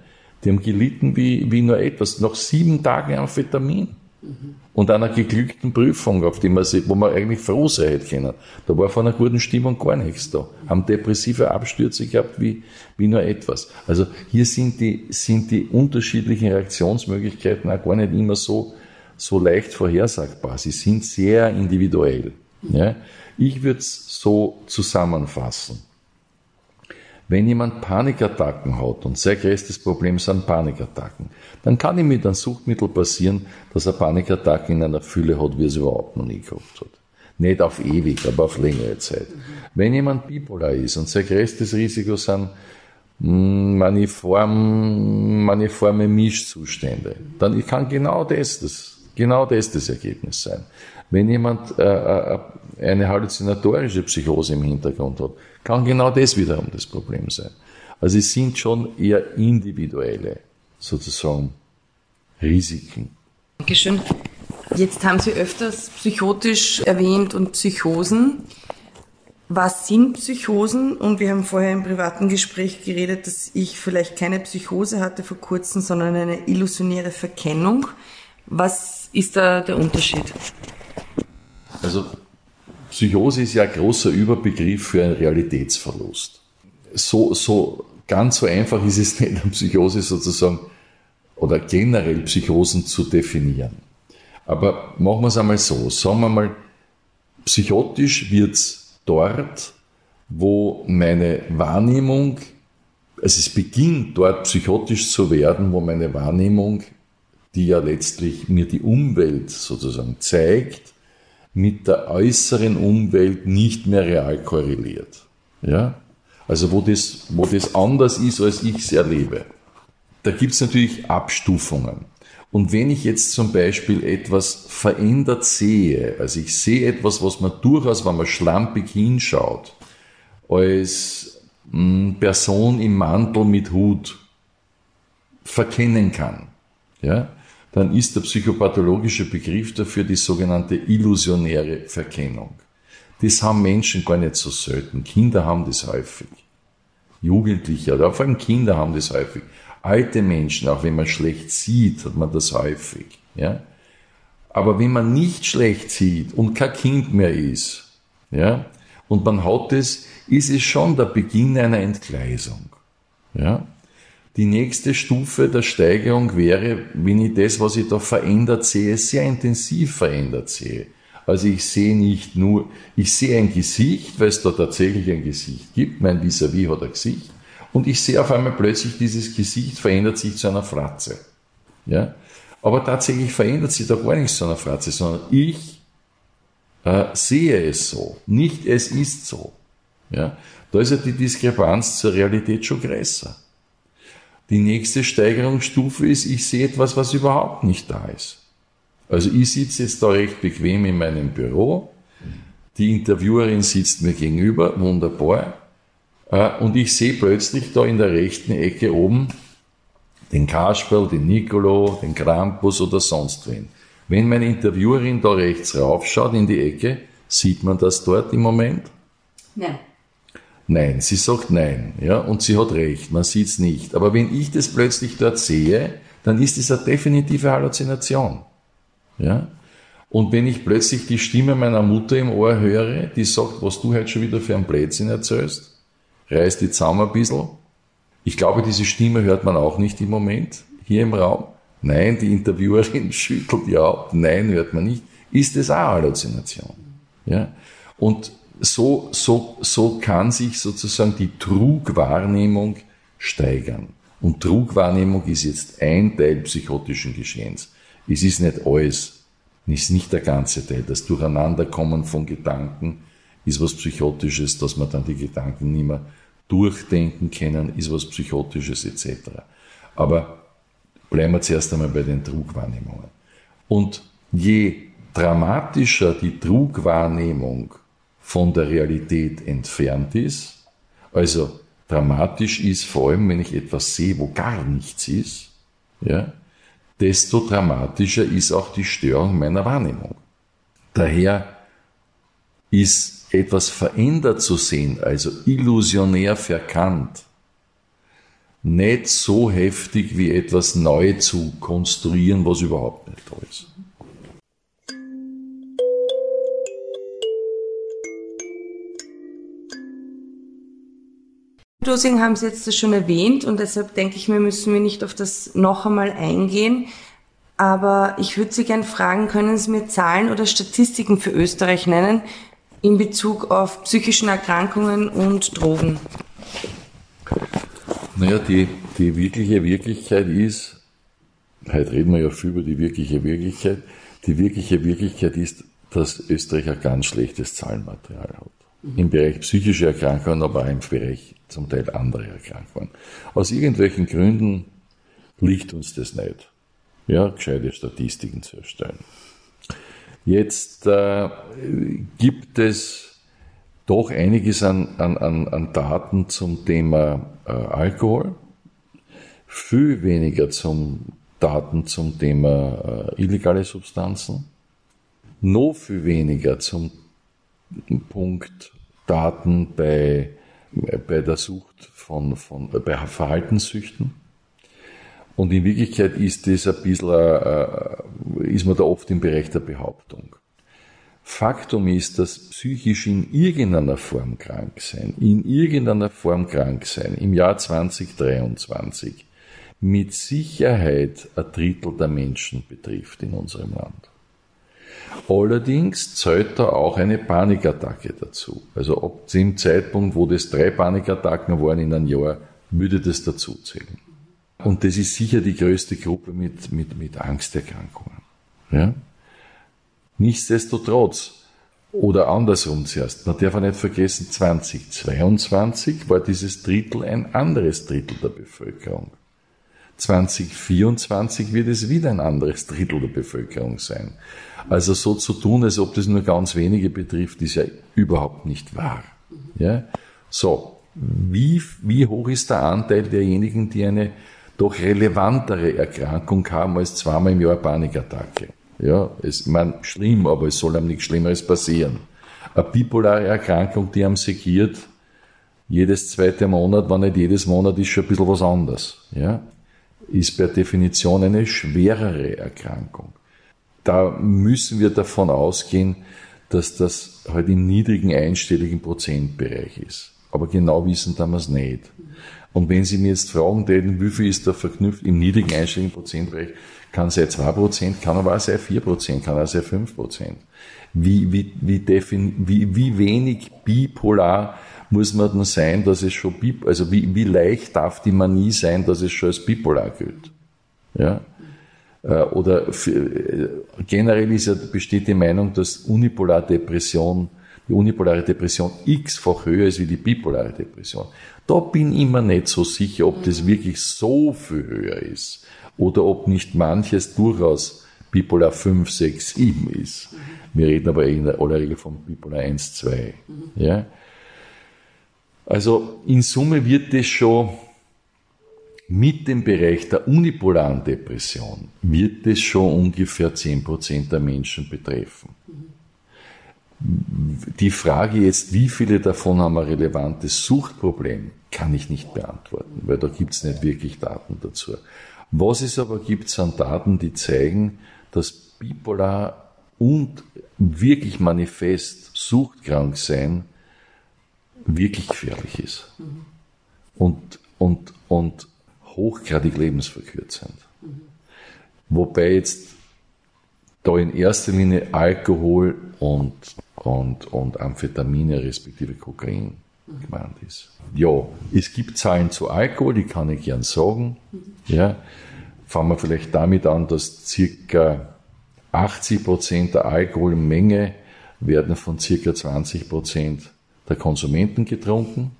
Die haben gelitten wie, wie nur etwas. Nach sieben Tagen Amphetamin und einer geglückten Prüfung, auf die man sich, wo man eigentlich froh sein hätte können. Da war von einer guten Stimmung gar nichts da. Haben depressive Abstürze gehabt wie, wie nur etwas. Also hier sind die, sind die unterschiedlichen Reaktionsmöglichkeiten auch gar nicht immer so, so leicht vorhersagbar. Sie sind sehr individuell. Ja? Ich würde es so zusammenfassen. Wenn jemand Panikattacken hat und sehr größtes Problem sind Panikattacken, dann kann ihm mit einem Suchtmittel passieren, dass er Panikattacken in einer Fülle hat, wie er es überhaupt noch nie gehabt hat. Nicht auf ewig, aber auf längere Zeit. Wenn jemand bipolar ist und sehr größtes Risiko sind hm, maniform, maniforme Mischzustände, dann kann genau das, das, genau das das Ergebnis sein. Wenn jemand äh, äh eine halluzinatorische Psychose im Hintergrund hat, kann genau das wiederum das Problem sein. Also es sind schon eher individuelle, sozusagen, Risiken. Dankeschön. Jetzt haben Sie öfters psychotisch erwähnt und Psychosen. Was sind Psychosen? Und wir haben vorher im privaten Gespräch geredet, dass ich vielleicht keine Psychose hatte vor kurzem, sondern eine illusionäre Verkennung. Was ist da der Unterschied? Also Psychose ist ja ein großer Überbegriff für einen Realitätsverlust. So, so ganz so einfach ist es nicht, eine Psychose sozusagen oder generell Psychosen zu definieren. Aber machen wir es einmal so. Sagen wir mal, psychotisch wird es dort, wo meine Wahrnehmung, also es beginnt dort psychotisch zu werden, wo meine Wahrnehmung, die ja letztlich mir die Umwelt sozusagen zeigt, mit der äußeren Umwelt nicht mehr real korreliert. Ja? Also wo das, wo das anders ist, als ich es erlebe. Da gibt es natürlich Abstufungen. Und wenn ich jetzt zum Beispiel etwas verändert sehe, also ich sehe etwas, was man durchaus, wenn man schlampig hinschaut, als hm, Person im Mantel mit Hut verkennen kann, ja, dann ist der psychopathologische Begriff dafür die sogenannte illusionäre Verkennung. Das haben Menschen gar nicht so selten. Kinder haben das häufig. Jugendliche oder vor allem Kinder haben das häufig. Alte Menschen, auch wenn man schlecht sieht, hat man das häufig. Ja? Aber wenn man nicht schlecht sieht und kein Kind mehr ist, ja, und man hat es, ist es schon der Beginn einer Entgleisung. Ja? Die nächste Stufe der Steigerung wäre, wenn ich das, was ich da verändert sehe, sehr intensiv verändert sehe. Also ich sehe nicht nur, ich sehe ein Gesicht, weil es da tatsächlich ein Gesicht gibt, mein Vis-à-vis -vis hat ein Gesicht, und ich sehe auf einmal plötzlich, dieses Gesicht verändert sich zu einer Fratze. Ja? Aber tatsächlich verändert sich da gar nichts zu einer Fratze, sondern ich äh, sehe es so, nicht es ist so. Ja? Da ist ja die Diskrepanz zur Realität schon größer. Die nächste Steigerungsstufe ist, ich sehe etwas, was überhaupt nicht da ist. Also ich sitze jetzt da recht bequem in meinem Büro, die Interviewerin sitzt mir gegenüber, wunderbar, äh, und ich sehe plötzlich da in der rechten Ecke oben den Kasperl, den Nicolo, den Krampus oder sonst wen. Wenn meine Interviewerin da rechts raufschaut in die Ecke, sieht man das dort im Moment? Nein. Nein, sie sagt nein, ja, und sie hat recht, man sieht es nicht. Aber wenn ich das plötzlich dort sehe, dann ist es eine definitive Halluzination, ja. Und wenn ich plötzlich die Stimme meiner Mutter im Ohr höre, die sagt, was du heute schon wieder für einen Blödsinn erzählst, reiß die zusammen ein bisschen. Ich glaube, diese Stimme hört man auch nicht im Moment hier im Raum. Nein, die Interviewerin schüttelt ja ab. Nein, hört man nicht. Ist es auch Halluzination? Ja? Und so, so, so kann sich sozusagen die Trugwahrnehmung steigern. Und Trugwahrnehmung ist jetzt ein Teil psychotischen Geschehens. Es ist nicht alles, es ist nicht der ganze Teil. Das Durcheinanderkommen von Gedanken ist was Psychotisches, dass man dann die Gedanken nicht mehr durchdenken können, ist was Psychotisches etc. Aber bleiben wir zuerst einmal bei den Trugwahrnehmungen. Und je dramatischer die Trugwahrnehmung von der Realität entfernt ist, also dramatisch ist vor allem, wenn ich etwas sehe, wo gar nichts ist, ja, desto dramatischer ist auch die Störung meiner Wahrnehmung. Daher ist etwas verändert zu sehen, also illusionär verkannt, nicht so heftig wie etwas neu zu konstruieren, was überhaupt nicht da ist. Dosing haben Sie jetzt schon erwähnt und deshalb denke ich mir, müssen wir nicht auf das noch einmal eingehen. Aber ich würde Sie gerne fragen, können Sie mir Zahlen oder Statistiken für Österreich nennen in Bezug auf psychischen Erkrankungen und Drogen? Naja, die, die wirkliche Wirklichkeit ist, heute reden wir ja viel über die wirkliche Wirklichkeit, die wirkliche Wirklichkeit ist, dass Österreich ein ganz schlechtes Zahlenmaterial hat. Im Bereich psychische Erkrankungen, aber auch im Bereich zum Teil andere Erkrankungen. Aus irgendwelchen Gründen liegt uns das nicht, ja, gescheite Statistiken zu erstellen. Jetzt äh, gibt es doch einiges an, an, an Daten zum Thema äh, Alkohol, viel weniger zum Daten zum Thema äh, illegale Substanzen, noch viel weniger zum Punkt Daten bei, bei der Sucht von, von bei Verhaltenssüchten. Und in Wirklichkeit ist das ein bisschen, äh, ist man da oft im Bereich der Behauptung. Faktum ist, dass psychisch in irgendeiner Form krank sein, in irgendeiner Form krank sein im Jahr 2023 mit Sicherheit ein Drittel der Menschen betrifft in unserem Land. Allerdings zählt da auch eine Panikattacke dazu. Also ab dem Zeitpunkt, wo das drei Panikattacken waren in einem Jahr, würde das dazu zählen. Und das ist sicher die größte Gruppe mit, mit, mit Angsterkrankungen. Ja? Nichtsdestotrotz, oder andersrum zuerst, man darf auch nicht vergessen, 2022 war dieses Drittel ein anderes Drittel der Bevölkerung. 2024 wird es wieder ein anderes Drittel der Bevölkerung sein. Also so zu tun, als ob das nur ganz wenige betrifft, ist ja überhaupt nicht wahr. Ja? So, wie, wie hoch ist der Anteil derjenigen, die eine doch relevantere Erkrankung haben als zweimal im Jahr Panikattacke? Ja, es, man, schlimm, aber es soll einem nichts Schlimmeres passieren. Eine bipolare Erkrankung, die am segiert, jedes zweite Monat, wenn nicht jedes Monat, ist schon ein bisschen was anderes. Ja? Ist per Definition eine schwerere Erkrankung. Da müssen wir davon ausgehen, dass das halt im niedrigen einstelligen Prozentbereich ist. Aber genau wissen es nicht. Und wenn Sie mir jetzt fragen täten, wie viel ist da verknüpft im niedrigen einstelligen Prozentbereich, kann sein 2%, kann aber auch sein 4%, kann auch sein 5%. Wie, wie, wie, defin, wie, wie wenig bipolar muss man dann sein, dass es schon, also wie, wie leicht darf die Manie sein, dass es schon als bipolar gilt? Ja? Äh, oder für, äh, generell ist ja, besteht die Meinung, dass Unipolardepression, die unipolare Depression x-fach höher ist wie die bipolare Depression. Da bin ich mir nicht so sicher, ob das wirklich so viel höher ist oder ob nicht manches durchaus Bipolar 5, 6, 7 ist. Wir reden aber in aller Regel von Bipolar 1, 2. Ja? Also in Summe wird es schon mit dem Bereich der unipolaren Depression wird es schon ungefähr 10% der Menschen betreffen. Die Frage jetzt, wie viele davon haben ein relevantes Suchtproblem, kann ich nicht beantworten, weil da gibt es nicht wirklich Daten dazu. Was es aber gibt, sind Daten, die zeigen, dass bipolar und wirklich manifest suchtkrank sein wirklich gefährlich ist. Mhm. Und, und, und hochgradig lebensverkürzend. Mhm. Wobei jetzt da in erster Linie Alkohol und und, und Amphetamine respektive Kokain gemeint ist. Ja, es gibt Zahlen zu Alkohol, die kann ich gern sagen. Ja, fangen wir vielleicht damit an, dass circa 80 Prozent der Alkoholmenge werden von circa 20 Prozent der Konsumenten getrunken.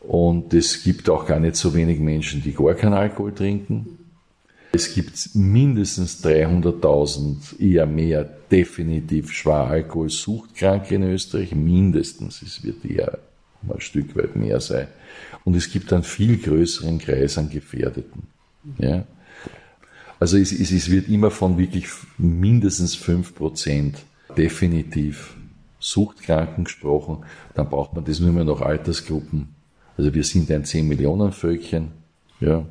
Und es gibt auch gar nicht so wenig Menschen, die gar keinen Alkohol trinken. Es gibt mindestens 300.000, eher mehr, definitiv schwer Alkoholsuchtkranke in Österreich. Mindestens. Es wird eher ein Stück weit mehr sein. Und es gibt einen viel größeren Kreis an Gefährdeten. Ja? Also es, es, es wird immer von wirklich mindestens 5% definitiv Suchtkranken gesprochen. Dann braucht man das nur mehr nach Altersgruppen. Also wir sind ein 10 Millionen Völkchen. Ja.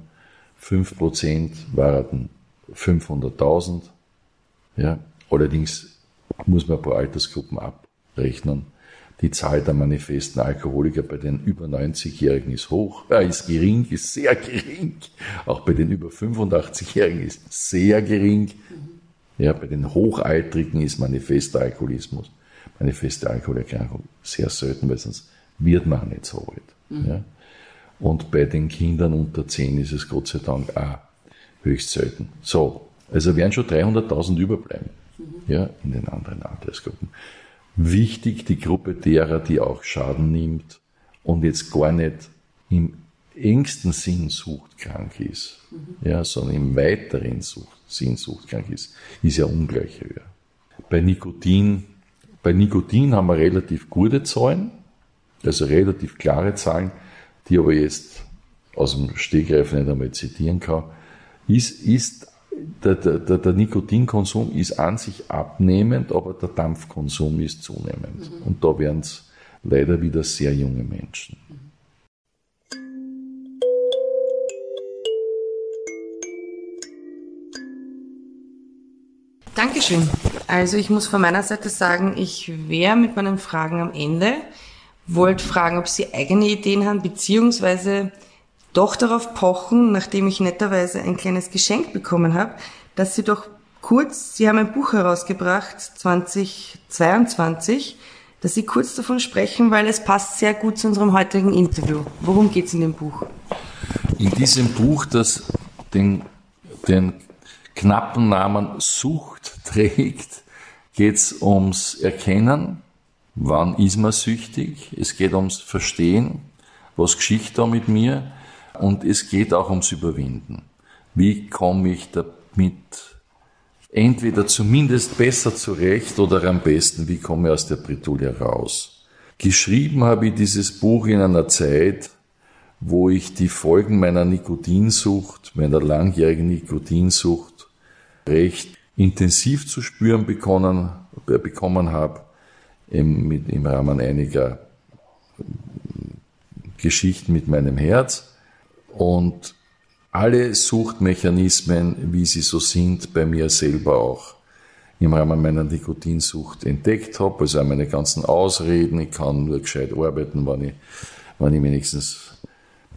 5% waren 500.000. Ja. Allerdings muss man pro Altersgruppen abrechnen. Die Zahl der manifesten Alkoholiker bei den über 90-Jährigen ist hoch, äh, ist gering, ist sehr gering. Auch bei den über 85-Jährigen ist sehr gering. Ja, bei den Hochaltrigen ist manifester Alkoholismus, manifeste Alkoholerkrankung sehr selten, weil sonst wird man nicht so alt. Mhm. Ja. Und bei den Kindern unter 10 ist es Gott sei Dank auch höchst selten. So, also werden schon 300.000 überbleiben mhm. ja, in den anderen Altersgruppen wichtig, die Gruppe derer, die auch Schaden nimmt und jetzt gar nicht im engsten Sinn suchtkrank ist, mhm. ja, sondern im weiteren Sucht, Sinn suchtkrank ist, ist ja ungleich höher. Bei Nikotin, bei Nikotin haben wir relativ gute Zahlen, also relativ klare Zahlen, die aber jetzt aus dem Stegreif nicht einmal zitieren kann, ist, ist der, der, der, Nikotinkonsum ist an sich abnehmend, aber der Dampfkonsum ist zunehmend. Mhm. Und da werden es leider wieder sehr junge Menschen. Dankeschön. Also ich muss von meiner Seite sagen, ich wäre mit meinen Fragen am Ende. Wollte fragen, ob Sie eigene Ideen haben, beziehungsweise doch darauf pochen, nachdem ich netterweise ein kleines Geschenk bekommen habe, dass Sie doch kurz, Sie haben ein Buch herausgebracht, 2022, dass Sie kurz davon sprechen, weil es passt sehr gut zu unserem heutigen Interview. Worum geht es in dem Buch? In diesem Buch, das den, den knappen Namen Sucht trägt, geht es ums Erkennen, wann ist man süchtig, es geht ums Verstehen, was geschieht da mit mir, und es geht auch ums Überwinden. Wie komme ich damit entweder zumindest besser zurecht oder am besten, wie komme ich aus der Bretouille raus? Geschrieben habe ich dieses Buch in einer Zeit, wo ich die Folgen meiner Nikotinsucht, meiner langjährigen Nikotinsucht recht intensiv zu spüren bekommen, äh, bekommen habe, im, im Rahmen einiger Geschichten mit meinem Herz und alle Suchtmechanismen, wie sie so sind, bei mir selber auch im Rahmen meiner Nikotinsucht entdeckt habe. Also meine ganzen Ausreden, ich kann nur gescheit arbeiten, wenn ich, wenn ich wenigstens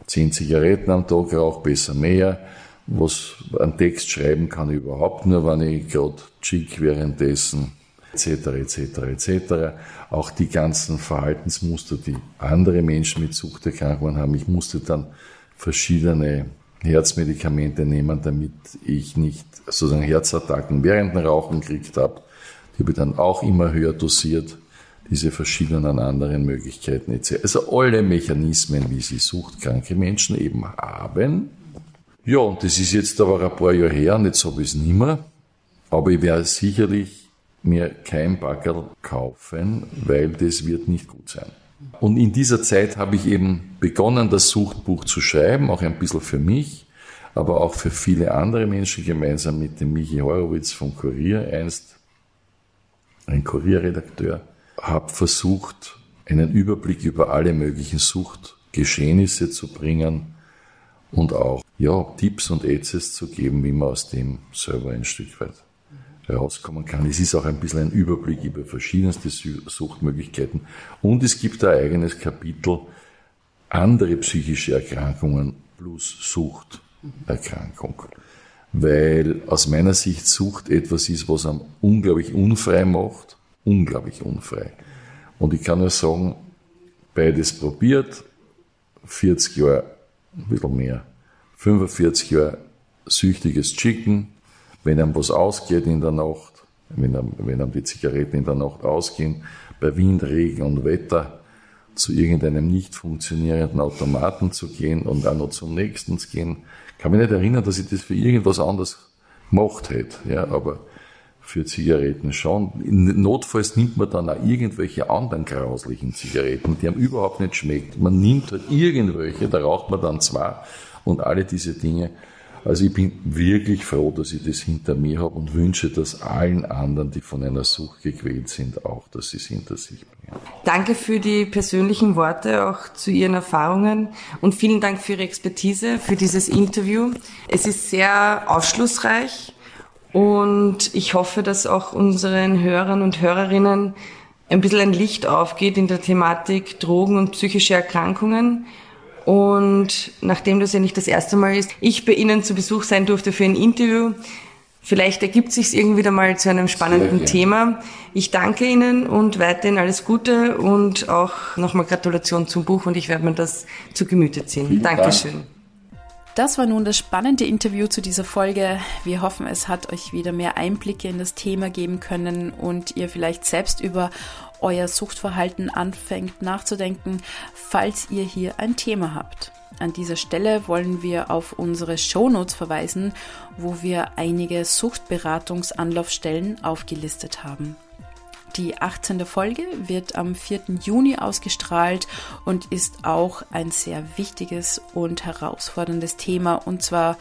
zehn Zigaretten am Tag rauche, besser mehr. Was einen Text schreiben kann ich überhaupt nur, wenn ich gerade chick währenddessen etc. etc. etc. Auch die ganzen Verhaltensmuster, die andere Menschen mit Suchterkrankungen haben. Ich musste dann verschiedene Herzmedikamente nehmen, damit ich nicht sozusagen Herzattacken während dem Rauchen gekriegt habe. Die habe ich dann auch immer höher dosiert, diese verschiedenen anderen Möglichkeiten etc. Also alle Mechanismen, wie sie suchtkranke Menschen eben haben. Ja, und das ist jetzt aber ein paar Jahre her, und jetzt habe ich es nicht mehr. Aber ich werde sicherlich mir kein Backerl kaufen, weil das wird nicht gut sein. Und in dieser Zeit habe ich eben begonnen, das Suchtbuch zu schreiben, auch ein bisschen für mich, aber auch für viele andere Menschen, gemeinsam mit dem Michi Horowitz vom Kurier, einst ein Kurierredakteur, habe versucht, einen Überblick über alle möglichen Suchtgeschehnisse zu bringen und auch ja, Tipps und Ätzes zu geben, wie man aus dem selber ein Stück weit herauskommen kann. Es ist auch ein bisschen ein Überblick über verschiedenste Suchtmöglichkeiten und es gibt ein eigenes Kapitel andere psychische Erkrankungen plus Suchterkrankung. Weil aus meiner Sicht Sucht etwas ist, was einem unglaublich unfrei macht, unglaublich unfrei. Und ich kann nur sagen, beides probiert, 40 Jahre, ein bisschen mehr, 45 Jahre süchtiges Chicken, wenn einem was ausgeht in der Nacht, wenn einem, wenn einem die Zigaretten in der Nacht ausgehen, bei Wind, Regen und Wetter zu irgendeinem nicht funktionierenden Automaten zu gehen und auch noch zum nächsten zu gehen. Kann mich nicht erinnern, dass ich das für irgendwas anderes gemacht hätte, ja, aber für Zigaretten schon. Notfalls nimmt man dann auch irgendwelche anderen grauslichen Zigaretten, die einem überhaupt nicht schmeckt. Man nimmt halt irgendwelche, da raucht man dann zwei und alle diese Dinge also ich bin wirklich froh, dass ich das hinter mir habe und wünsche das allen anderen, die von einer Sucht gequält sind, auch, dass sie es hinter sich bringen. Danke für die persönlichen Worte, auch zu Ihren Erfahrungen und vielen Dank für Ihre Expertise, für dieses Interview. Es ist sehr aufschlussreich und ich hoffe, dass auch unseren Hörern und Hörerinnen ein bisschen ein Licht aufgeht in der Thematik Drogen und psychische Erkrankungen und nachdem das ja nicht das erste Mal ist, ich bei Ihnen zu Besuch sein durfte für ein Interview, vielleicht ergibt sich es irgendwie wieder mal zu einem spannenden Thema. Ich danke Ihnen und weiterhin alles Gute und auch nochmal Gratulation zum Buch und ich werde mir das zu Gemüte ziehen. Vielen Dankeschön. Dank. Das war nun das spannende Interview zu dieser Folge. Wir hoffen, es hat euch wieder mehr Einblicke in das Thema geben können und ihr vielleicht selbst über euer Suchtverhalten anfängt nachzudenken, falls ihr hier ein Thema habt. An dieser Stelle wollen wir auf unsere Shownotes verweisen, wo wir einige Suchtberatungsanlaufstellen aufgelistet haben. Die 18. Folge wird am 4. Juni ausgestrahlt und ist auch ein sehr wichtiges und herausforderndes Thema, und zwar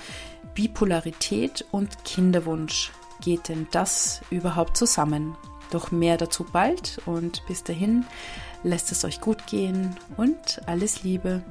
Bipolarität und Kinderwunsch. Geht denn das überhaupt zusammen? Doch mehr dazu bald und bis dahin lasst es euch gut gehen und alles Liebe.